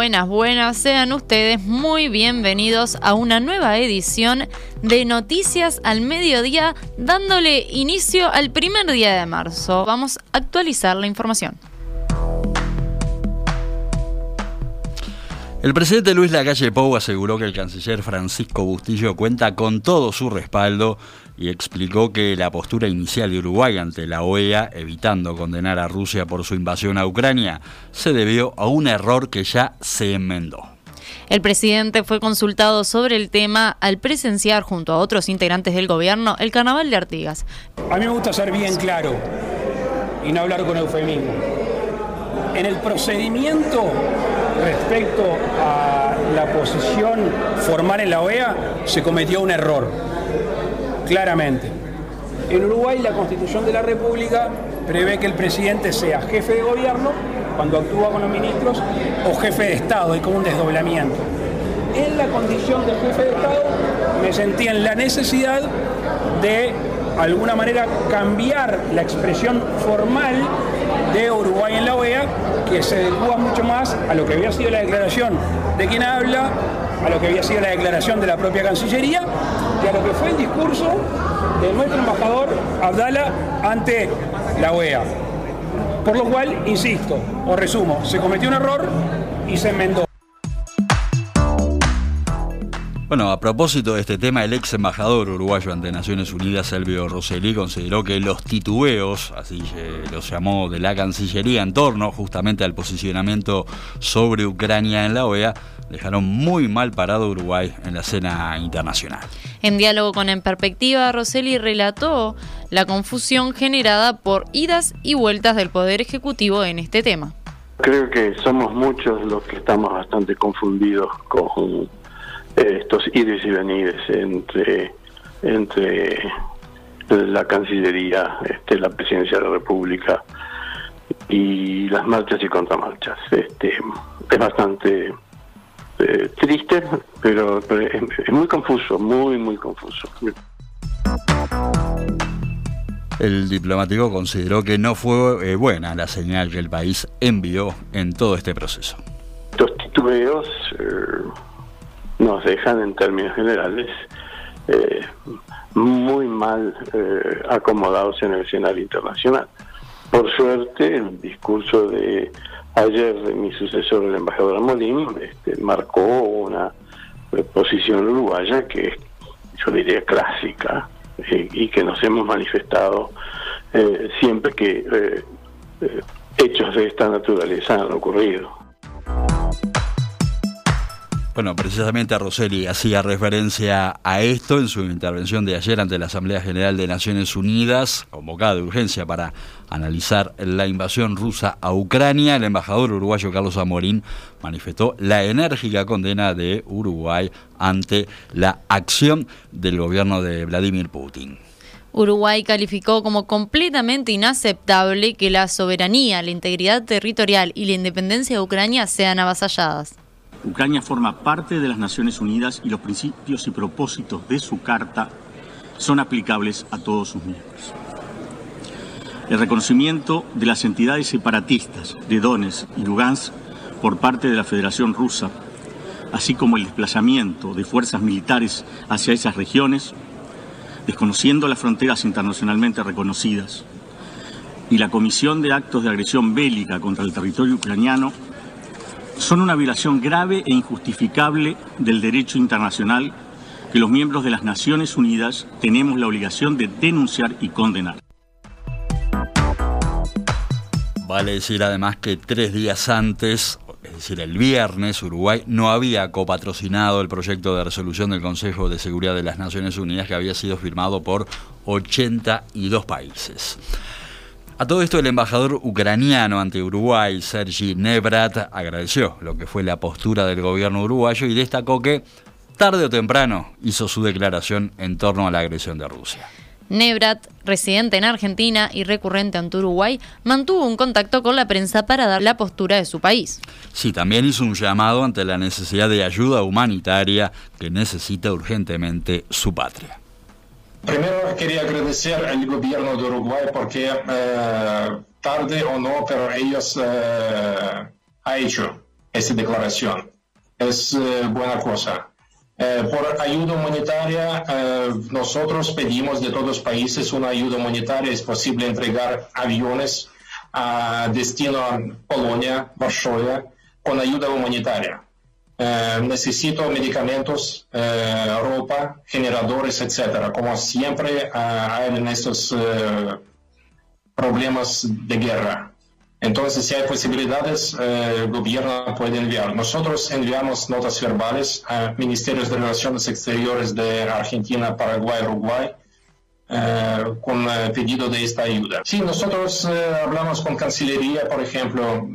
buenas, buenas. Sean ustedes muy bienvenidos a una nueva edición de Noticias al Mediodía, dándole inicio al primer día de marzo. Vamos a actualizar la información. El presidente Luis Lacalle Pou aseguró que el canciller Francisco Bustillo cuenta con todo su respaldo y explicó que la postura inicial de Uruguay ante la OEA, evitando condenar a Rusia por su invasión a Ucrania, se debió a un error que ya se enmendó. El presidente fue consultado sobre el tema al presenciar junto a otros integrantes del gobierno el carnaval de Artigas. A mí me gusta ser bien claro y no hablar con eufemismo. En el procedimiento respecto a la posición formal en la OEA se cometió un error, claramente. En Uruguay la Constitución de la República prevé que el presidente sea jefe de gobierno cuando actúa con los ministros o jefe de Estado, hay como un desdoblamiento. En la condición de jefe de Estado me sentí en la necesidad de alguna manera cambiar la expresión formal de Uruguay en la OEA, que se adecua mucho más a lo que había sido la declaración de quien habla, a lo que había sido la declaración de la propia Cancillería y a lo que fue el discurso de nuestro embajador Abdala ante la OEA. Por lo cual, insisto, o resumo, se cometió un error y se enmendó. Bueno, a propósito de este tema, el ex embajador uruguayo ante Naciones Unidas, Selvio Rosselli, consideró que los titubeos, así los llamó de la Cancillería, en torno justamente al posicionamiento sobre Ucrania en la OEA, dejaron muy mal parado a Uruguay en la escena internacional. En diálogo con En Perspectiva, Rosselli relató la confusión generada por idas y vueltas del Poder Ejecutivo en este tema. Creo que somos muchos los que estamos bastante confundidos con estos ides y venires entre, entre la Cancillería, este, la Presidencia de la República y las marchas y contramarchas. Este, es bastante eh, triste, pero, es, muy confuso, muy, muy confuso. El diplomático consideró que no fue eh, buena la señal que el país envió en todo este proceso. Estos titubeos eh, nos dejan en términos generales eh, muy mal eh, acomodados en el escenario internacional. Por suerte, el discurso de ayer de mi sucesor, el embajador Molín, este, marcó una posición uruguaya que yo diría clásica eh, y que nos hemos manifestado siempre que hechos de esta naturaleza han ocurrido. Bueno, precisamente Rosselli hacía referencia a esto en su intervención de ayer ante la Asamblea General de Naciones Unidas, convocada de urgencia para analizar la invasión rusa a Ucrania. El embajador uruguayo Carlos Amorín manifestó la enérgica condena de Uruguay ante la acción del gobierno de Vladimir Putin. Uruguay calificó como completamente inaceptable que la soberanía, la integridad territorial y la independencia de Ucrania sean avasalladas. Ucrania forma parte de las Naciones Unidas y los principios y propósitos de su carta son aplicables a todos sus miembros. El reconocimiento de las entidades separatistas de Donetsk y Lugansk por parte de la Federación Rusa, así como el desplazamiento de fuerzas militares hacia esas regiones, desconociendo las fronteras internacionalmente reconocidas, y la comisión de actos de agresión bélica contra el territorio ucraniano son una violación grave e injustificable del derecho internacional que los miembros de las Naciones Unidas tenemos la obligación de denunciar y condenar. Vale decir además que tres días antes, es decir, el viernes, Uruguay no había copatrocinado el proyecto de resolución del Consejo de Seguridad de las Naciones Unidas que había sido firmado por 82 países. A todo esto, el embajador ucraniano ante Uruguay, Sergi Nebrat, agradeció lo que fue la postura del gobierno uruguayo y destacó que, tarde o temprano, hizo su declaración en torno a la agresión de Rusia. Nebrat, residente en Argentina y recurrente ante Uruguay, mantuvo un contacto con la prensa para dar la postura de su país. Sí, también hizo un llamado ante la necesidad de ayuda humanitaria que necesita urgentemente su patria. Primero quería agradecer al gobierno de Uruguay porque eh, tarde o no, pero ellos eh, ha hecho esa declaración. Es buena cosa. por ayuda humanitaria, nosotros pedimos de todos los países una ayuda humanitaria. Es posible entregar aviones a destino a Polonia, Varsovia, con ayuda humanitaria. Eh, necesito medicamentos, eh, ropa, generadores, etcétera, como siempre eh, hay en estos problemas de guerra. Entonces, si hay posibilidades, el gobierno puede enviar. Nosotros enviamos notas verbales a ministerios de Relaciones Exteriores de Argentina, Paraguay, Uruguay, con pedido de esta ayuda. Sí, nosotros hablamos con Cancillería, por ejemplo,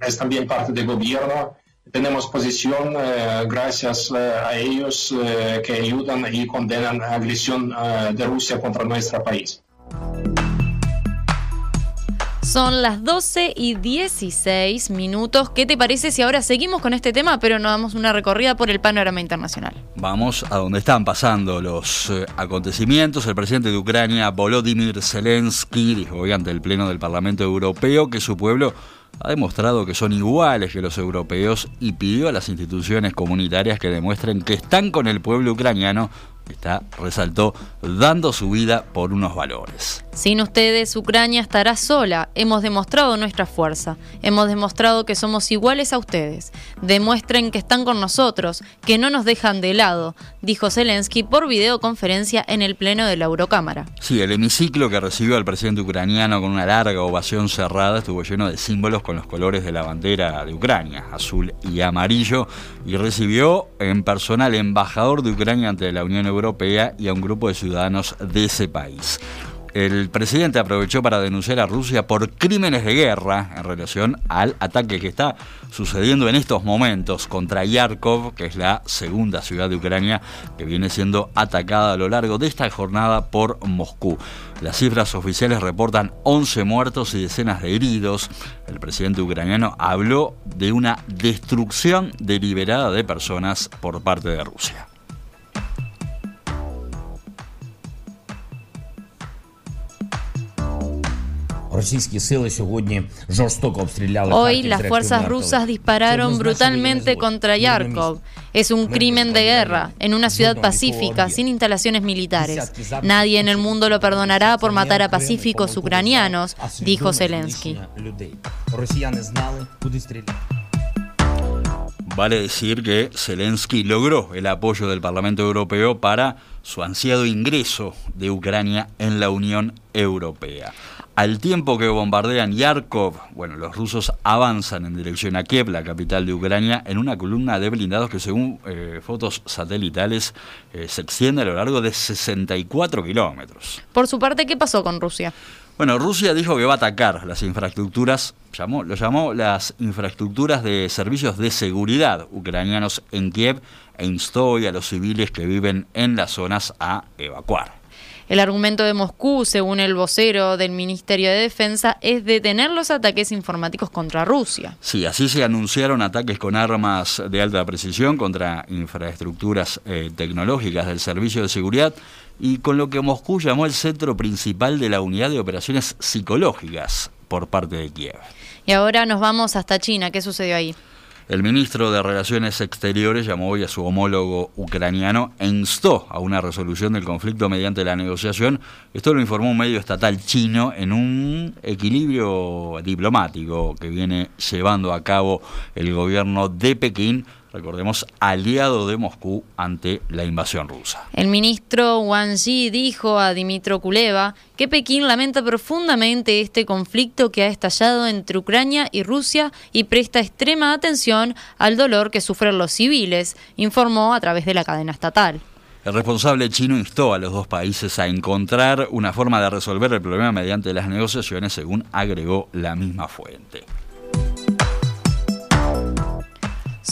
es también parte del gobierno tenemos posición eh, gracias eh, a ellos eh, que ayudan y condenan la agresión de Rusia contra nuestro país. Son las 12 y 16 minutos. ¿Qué te parece si ahora seguimos con este tema, pero nos damos una recorrida por el panorama internacional? Vamos a donde están pasando los acontecimientos. El presidente de Ucrania, Volodymyr Zelensky, dijo hoy ante el Pleno del Parlamento Europeo que su pueblo ha demostrado que son iguales que los europeos y pidió a las instituciones comunitarias que demuestren que están con el pueblo ucraniano está, resaltó, dando su vida por unos valores. Sin ustedes, Ucrania estará sola. Hemos demostrado nuestra fuerza. Hemos demostrado que somos iguales a ustedes. Demuestren que están con nosotros, que no nos dejan de lado, dijo Zelensky por videoconferencia en el Pleno de la Eurocámara. Sí, el hemiciclo que recibió al presidente ucraniano con una larga ovación cerrada estuvo lleno de símbolos con los colores de la bandera de Ucrania, azul y amarillo, y recibió en persona al embajador de Ucrania ante la Unión Europea y a un grupo de ciudadanos de ese país. El presidente aprovechó para denunciar a Rusia por crímenes de guerra en relación al ataque que está sucediendo en estos momentos contra Yarkov, que es la segunda ciudad de Ucrania que viene siendo atacada a lo largo de esta jornada por Moscú. Las cifras oficiales reportan 11 muertos y decenas de heridos. El presidente ucraniano habló de una destrucción deliberada de personas por parte de Rusia. Hoy las fuerzas rusas dispararon brutalmente contra Yarkov. Es un crimen de guerra en una ciudad pacífica sin instalaciones militares. Nadie en el mundo lo perdonará por matar a pacíficos ucranianos, dijo Zelensky. Vale decir que Zelensky logró el apoyo del Parlamento Europeo para su ansiado ingreso de Ucrania en la Unión Europea. Al tiempo que bombardean Yarkov, bueno, los rusos avanzan en dirección a Kiev, la capital de Ucrania, en una columna de blindados que según eh, fotos satelitales eh, se extiende a lo largo de 64 kilómetros. Por su parte, ¿qué pasó con Rusia? Bueno, Rusia dijo que va a atacar las infraestructuras, llamó, lo llamó las infraestructuras de servicios de seguridad ucranianos en Kiev e instó a los civiles que viven en las zonas a evacuar. El argumento de Moscú, según el vocero del Ministerio de Defensa, es detener los ataques informáticos contra Rusia. Sí, así se anunciaron ataques con armas de alta precisión contra infraestructuras eh, tecnológicas del Servicio de Seguridad y con lo que Moscú llamó el centro principal de la unidad de operaciones psicológicas por parte de Kiev. Y ahora nos vamos hasta China. ¿Qué sucedió ahí? El ministro de Relaciones Exteriores llamó hoy a su homólogo ucraniano e instó a una resolución del conflicto mediante la negociación. Esto lo informó un medio estatal chino en un equilibrio diplomático que viene llevando a cabo el gobierno de Pekín recordemos, aliado de Moscú ante la invasión rusa. El ministro Wang Yi dijo a Dimitro Kuleva que Pekín lamenta profundamente este conflicto que ha estallado entre Ucrania y Rusia y presta extrema atención al dolor que sufren los civiles, informó a través de la cadena estatal. El responsable chino instó a los dos países a encontrar una forma de resolver el problema mediante las negociaciones, según agregó la misma fuente.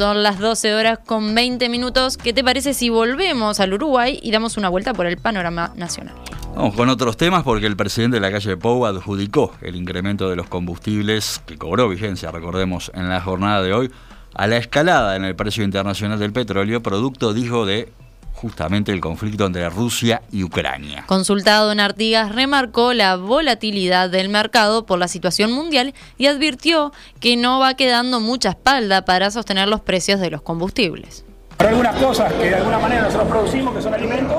Son las 12 horas con 20 minutos. ¿Qué te parece si volvemos al Uruguay y damos una vuelta por el panorama nacional? Vamos con otros temas porque el presidente de la calle Pou adjudicó el incremento de los combustibles que cobró vigencia, recordemos, en la jornada de hoy, a la escalada en el precio internacional del petróleo, producto, dijo, de justamente el conflicto entre Rusia y Ucrania. Consultado en Artigas, remarcó la volatilidad del mercado por la situación mundial y advirtió que no va quedando mucha espalda para sostener los precios de los combustibles. Para algunas cosas que de alguna manera nosotros producimos, que son alimentos,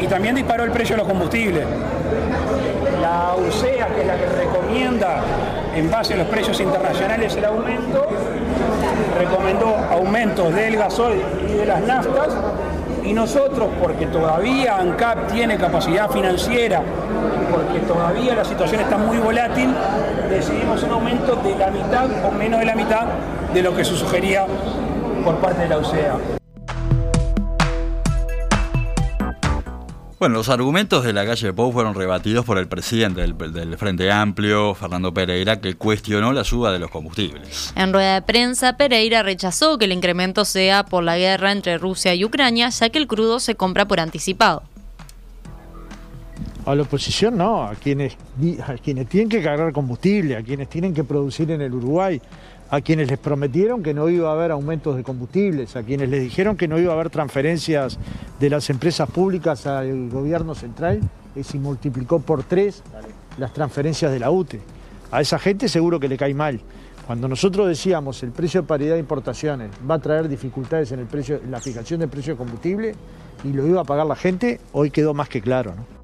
y también disparó el precio de los combustibles. La UCEA, que es la que recomienda en base a los precios internacionales el aumento, recomendó aumentos del gasoil y de las naftas y nosotros, porque todavía ANCAP tiene capacidad financiera, porque todavía la situación está muy volátil, decidimos un aumento de la mitad o menos de la mitad de lo que se sugería por parte de la UCEA. Bueno, los argumentos de la calle Pou fueron rebatidos por el presidente del, Frente Amplio, Fernando Pereira, que cuestionó la suba de los combustibles. En rueda de prensa, Pereira rechazó que el incremento sea por la guerra entre Rusia y Ucrania, ya que el crudo se compra por anticipado. A la oposición no, a quienes, a quienes tienen que cargar combustible, a quienes tienen que producir en el Uruguay, a quienes les prometieron que no iba a haber aumentos de combustibles, a quienes les dijeron que no iba a haber transferencias de las empresas públicas al gobierno central, y se multiplicó por tres las transferencias de la UTE. A esa gente seguro que le cae mal. Cuando nosotros decíamos el precio de paridad de importaciones va a traer dificultades en, el precio, en la fijación del precio de combustible y lo iba a pagar la gente, hoy quedó más que claro. ¿no?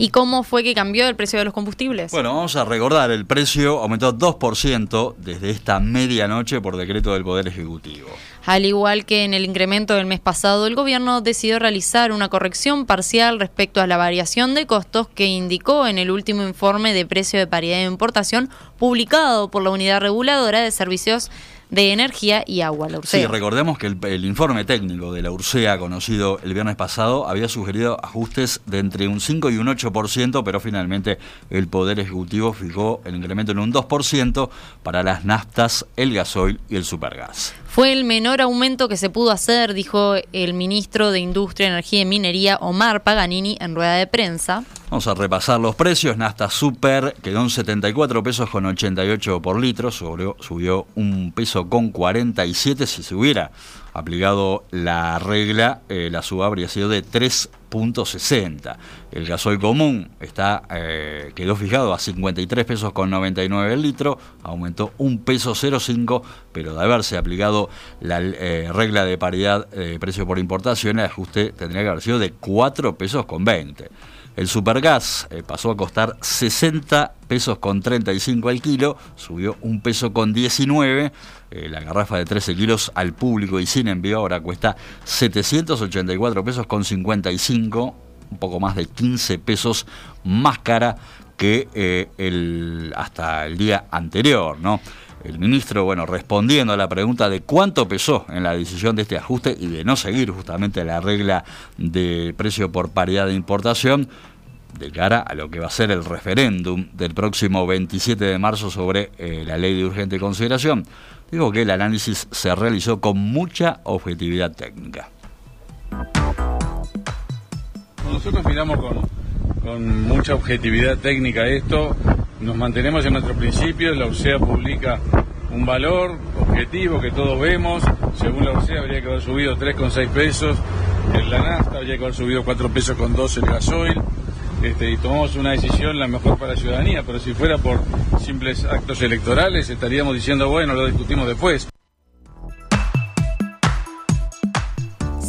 ¿Y cómo fue que cambió el precio de los combustibles? Bueno, vamos a recordar, el precio aumentó 2% desde esta medianoche por decreto del Poder Ejecutivo. Al igual que en el incremento del mes pasado, el gobierno decidió realizar una corrección parcial respecto a la variación de costos que indicó en el último informe de precio de paridad de importación publicado por la Unidad Reguladora de Servicios de Energía y Agua, la Sí, recordemos que el, informe técnico de la URSEA, conocido el viernes pasado, había sugerido ajustes de entre un 5 y un 8%, pero finalmente el Poder Ejecutivo fijó el incremento en un 2% para las naftas, el gasoil y el supergas. Fue el menor aumento que se pudo hacer, dijo el ministro de Industria, Energía y Minería, Omar Paganini, en rueda de prensa. Vamos a repasar los precios. Nafta Super quedó en 74 pesos con 88 por litro, subió, subió un peso con 47. Si se hubiera aplicado la regla, eh, la suba habría sido de 3.60. El gasoil común está, eh, quedó fijado a 53 pesos con 99 el litro, aumentó un peso 0,5, pero de haberse aplicado la eh, regla de paridad de precio por importación, el ajuste tendría que haber sido de 4 pesos con 20. El supergas eh, pasó a costar 60 pesos con 35 al kilo, subió un peso con 19. Eh, la garrafa de 13 kilos al público y sin envío ahora cuesta 784 pesos con 55, un poco más de 15 pesos más cara que eh, el, hasta el día anterior, ¿no? El ministro, bueno, respondiendo a la pregunta de cuánto pesó en la decisión de este ajuste y de no seguir justamente la regla de precio por paridad de importación, de cara a lo que va a ser el referéndum del próximo 27 de marzo sobre eh, la ley de urgente consideración, digo que el análisis se realizó con mucha objetividad técnica. Nosotros miramos con, con mucha objetividad técnica esto, nos mantenemos en nuestros principios, la UCEA publica un valor objetivo que todos vemos, según la UCEA habría que haber subido 3,6 pesos en la nafta, habría que haber subido 4 pesos con 2 el gasoil, este, y tomamos una decisión la mejor para la ciudadanía, pero si fuera por simples actos electorales estaríamos diciendo, bueno, lo discutimos después.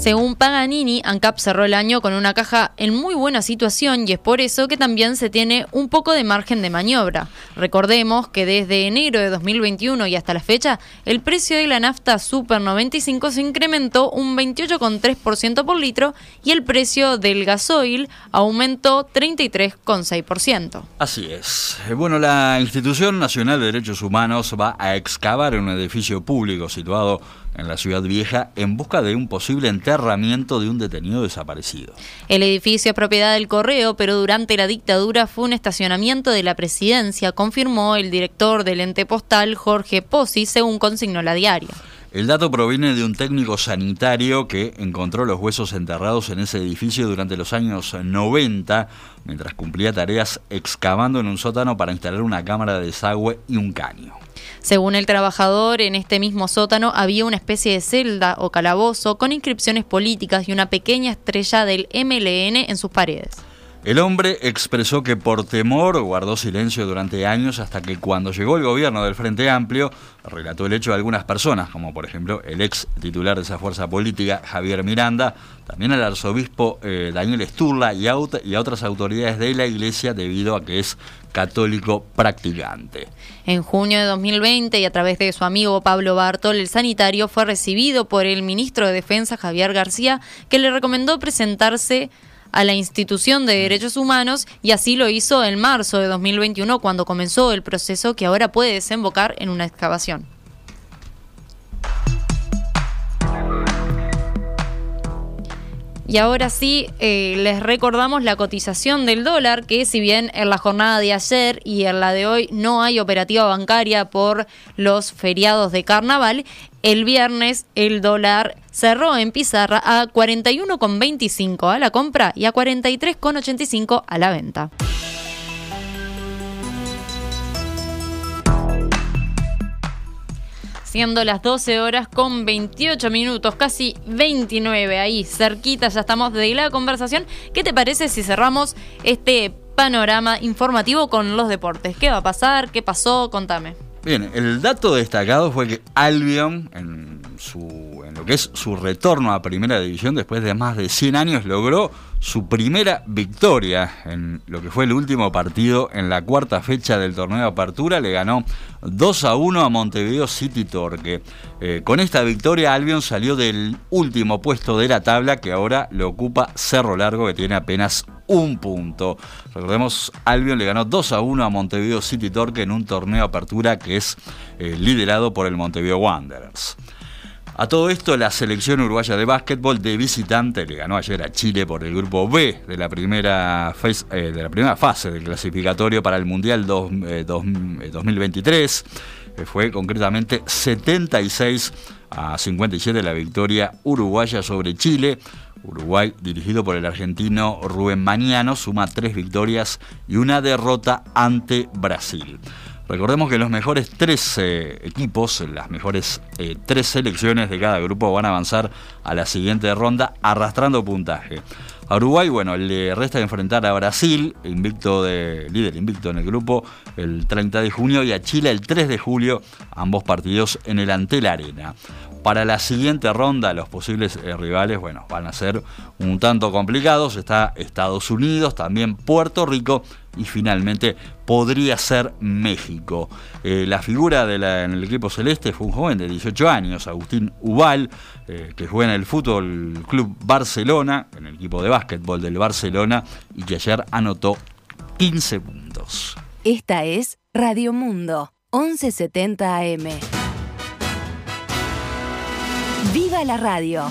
Según Paganini, ANCAP cerró el año con una caja en muy buena situación y es por eso que también se tiene un poco de margen de maniobra. Recordemos que desde enero de 2021 y hasta la fecha, el precio de la nafta Super 95 se incrementó un 28,3% por litro y el precio del gasoil aumentó 33,6%. Así es. Bueno, la Institución Nacional de Derechos Humanos va a excavar un edificio público situado en la ciudad vieja en busca de un posible enterramiento de un detenido desaparecido. El edificio es propiedad del correo, pero durante la dictadura fue un estacionamiento de la presidencia, confirmó el director del ente postal Jorge Pozzi, según consignó la diaria. El dato proviene de un técnico sanitario que encontró los huesos enterrados en ese edificio durante los años 90, mientras cumplía tareas excavando en un sótano para instalar una cámara de desagüe y un caño. Según el trabajador, en este mismo sótano había una especie de celda o calabozo con inscripciones políticas y una pequeña estrella del MLN en sus paredes. El hombre expresó que por temor guardó silencio durante años hasta que cuando llegó el gobierno del Frente Amplio relató el hecho de algunas personas, como por ejemplo el ex titular de esa fuerza política, Javier Miranda, también al arzobispo eh, Daniel Sturla y a, y a otras autoridades de la iglesia debido a que es católico practicante. En junio de 2020 y a través de su amigo Pablo Bartol, el sanitario fue recibido por el ministro de Defensa Javier García, que le recomendó presentarse a la institución de derechos humanos y así lo hizo en marzo de 2021 cuando comenzó el proceso que ahora puede desembocar en una excavación. Y ahora sí, eh, les recordamos la cotización del dólar, que si bien en la jornada de ayer y en la de hoy no hay operativa bancaria por los feriados de carnaval, el viernes el dólar cerró en pizarra a 41,25 a la compra y a 43,85 a la venta. Siendo las 12 horas con 28 minutos, casi 29 ahí, cerquita, ya estamos de la conversación. ¿Qué te parece si cerramos este panorama informativo con los deportes? ¿Qué va a pasar? ¿Qué pasó? Contame. Bien, el dato destacado fue que Albion, en, su, lo que es su retorno a Primera División después de más de 100 años, logró su primera victoria en lo que fue el último partido en la cuarta fecha del torneo apertura. Le ganó 2 a 1 a Montevideo City Torque. Eh, con esta victoria, Albion salió del último puesto de la tabla que ahora lo ocupa Cerro Largo, que tiene apenas un punto. Recordemos, Albion le ganó 2 a 1 a Montevideo City Torque en un torneo de apertura que es eh, liderado por el Montevideo Wanderers. A todo esto, la selección uruguaya de básquetbol de visitante le ganó ayer a Chile por el grupo B de la primera, fase, eh, de fase del clasificatorio para el Mundial 2023. Eh, fue concretamente 76 a 57 la victoria uruguaya sobre Chile. Uruguay, dirigido por el argentino Rubén Mañano, suma tres victorias y una derrota ante Brasil. Recordemos que los mejores tres equipos, las mejores eh, tres selecciones de cada grupo van a avanzar a la siguiente ronda arrastrando puntaje. A Uruguay, bueno, le resta enfrentar a Brasil, invicto de, líder invicto en el grupo, el 30 de junio, y a Chile el 3 de julio, ambos partidos en el Antel Arena. Para la siguiente ronda, los posibles eh, rivales, bueno, van a ser un tanto complicados. Está Estados Unidos, también Puerto Rico y finalmente podría ser México. Eh, la figura de en el equipo celeste fue un joven de 18 años, Agustín Ubal, eh, que juega en el Fútbol Club Barcelona, en el equipo de básquetbol del Barcelona, y que ayer anotó 15 puntos. Esta es Radio Mundo, 1170 AM. ¡Viva la radio!